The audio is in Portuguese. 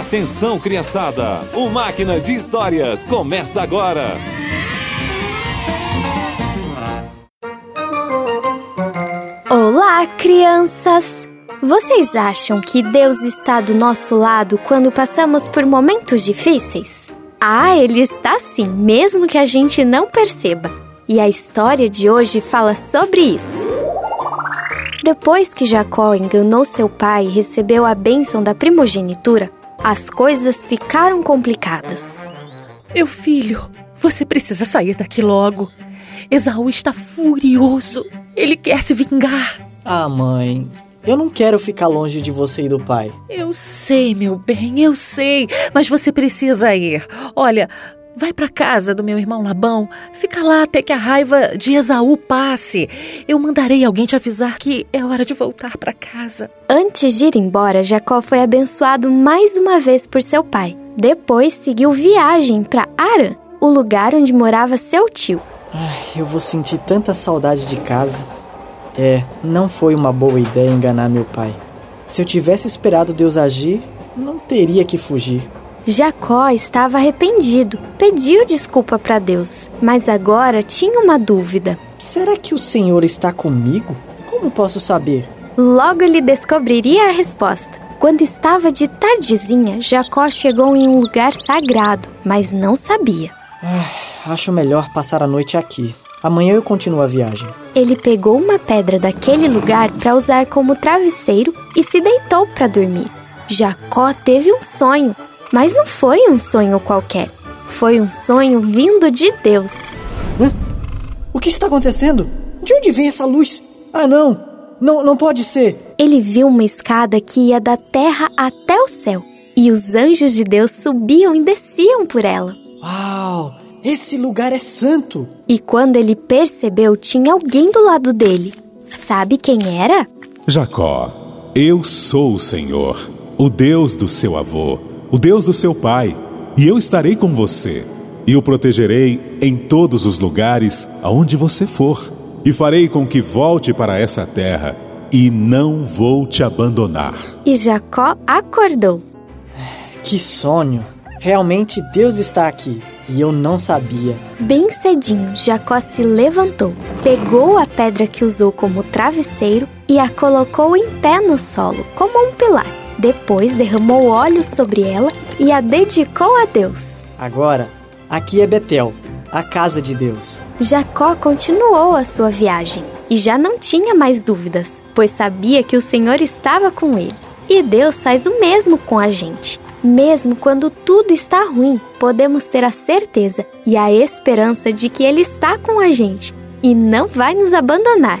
Atenção, criançada! O Máquina de Histórias começa agora! Olá, crianças! Vocês acham que Deus está do nosso lado quando passamos por momentos difíceis? Ah, Ele está sim, mesmo que a gente não perceba. E a história de hoje fala sobre isso. Depois que Jacó enganou seu pai e recebeu a bênção da primogenitura, as coisas ficaram complicadas. Meu filho, você precisa sair daqui logo. Esaú está furioso. Ele quer se vingar. Ah, mãe, eu não quero ficar longe de você e do pai. Eu sei, meu bem, eu sei, mas você precisa ir. Olha, Vai para casa do meu irmão Labão, fica lá até que a raiva de Esaú passe. Eu mandarei alguém te avisar que é hora de voltar para casa. Antes de ir embora, Jacó foi abençoado mais uma vez por seu pai. Depois seguiu viagem para Arã, o lugar onde morava seu tio. Ai, eu vou sentir tanta saudade de casa. É, não foi uma boa ideia enganar meu pai. Se eu tivesse esperado Deus agir, não teria que fugir. Jacó estava arrependido, pediu desculpa para Deus, mas agora tinha uma dúvida. Será que o Senhor está comigo? Como posso saber? Logo ele descobriria a resposta. Quando estava de tardezinha, Jacó chegou em um lugar sagrado, mas não sabia. Ah, acho melhor passar a noite aqui. Amanhã eu continuo a viagem. Ele pegou uma pedra daquele lugar para usar como travesseiro e se deitou para dormir. Jacó teve um sonho mas não foi um sonho qualquer. Foi um sonho vindo de Deus. Hã? O que está acontecendo? De onde vem essa luz? Ah, não! Não, não pode ser! Ele viu uma escada que ia da terra até o céu. E os anjos de Deus subiam e desciam por ela. Uau! Esse lugar é santo! E quando ele percebeu, tinha alguém do lado dele. Sabe quem era? Jacó, eu sou o Senhor, o Deus do seu avô o Deus do seu pai, e eu estarei com você, e o protegerei em todos os lugares aonde você for, e farei com que volte para essa terra, e não vou te abandonar. E Jacó acordou. Que sonho! Realmente Deus está aqui e eu não sabia. Bem cedinho, Jacó se levantou, pegou a pedra que usou como travesseiro e a colocou em pé no solo, como um pilar. Depois derramou óleo sobre ela e a dedicou a Deus. Agora, aqui é Betel, a casa de Deus. Jacó continuou a sua viagem e já não tinha mais dúvidas, pois sabia que o Senhor estava com ele. E Deus faz o mesmo com a gente. Mesmo quando tudo está ruim, podemos ter a certeza e a esperança de que Ele está com a gente e não vai nos abandonar.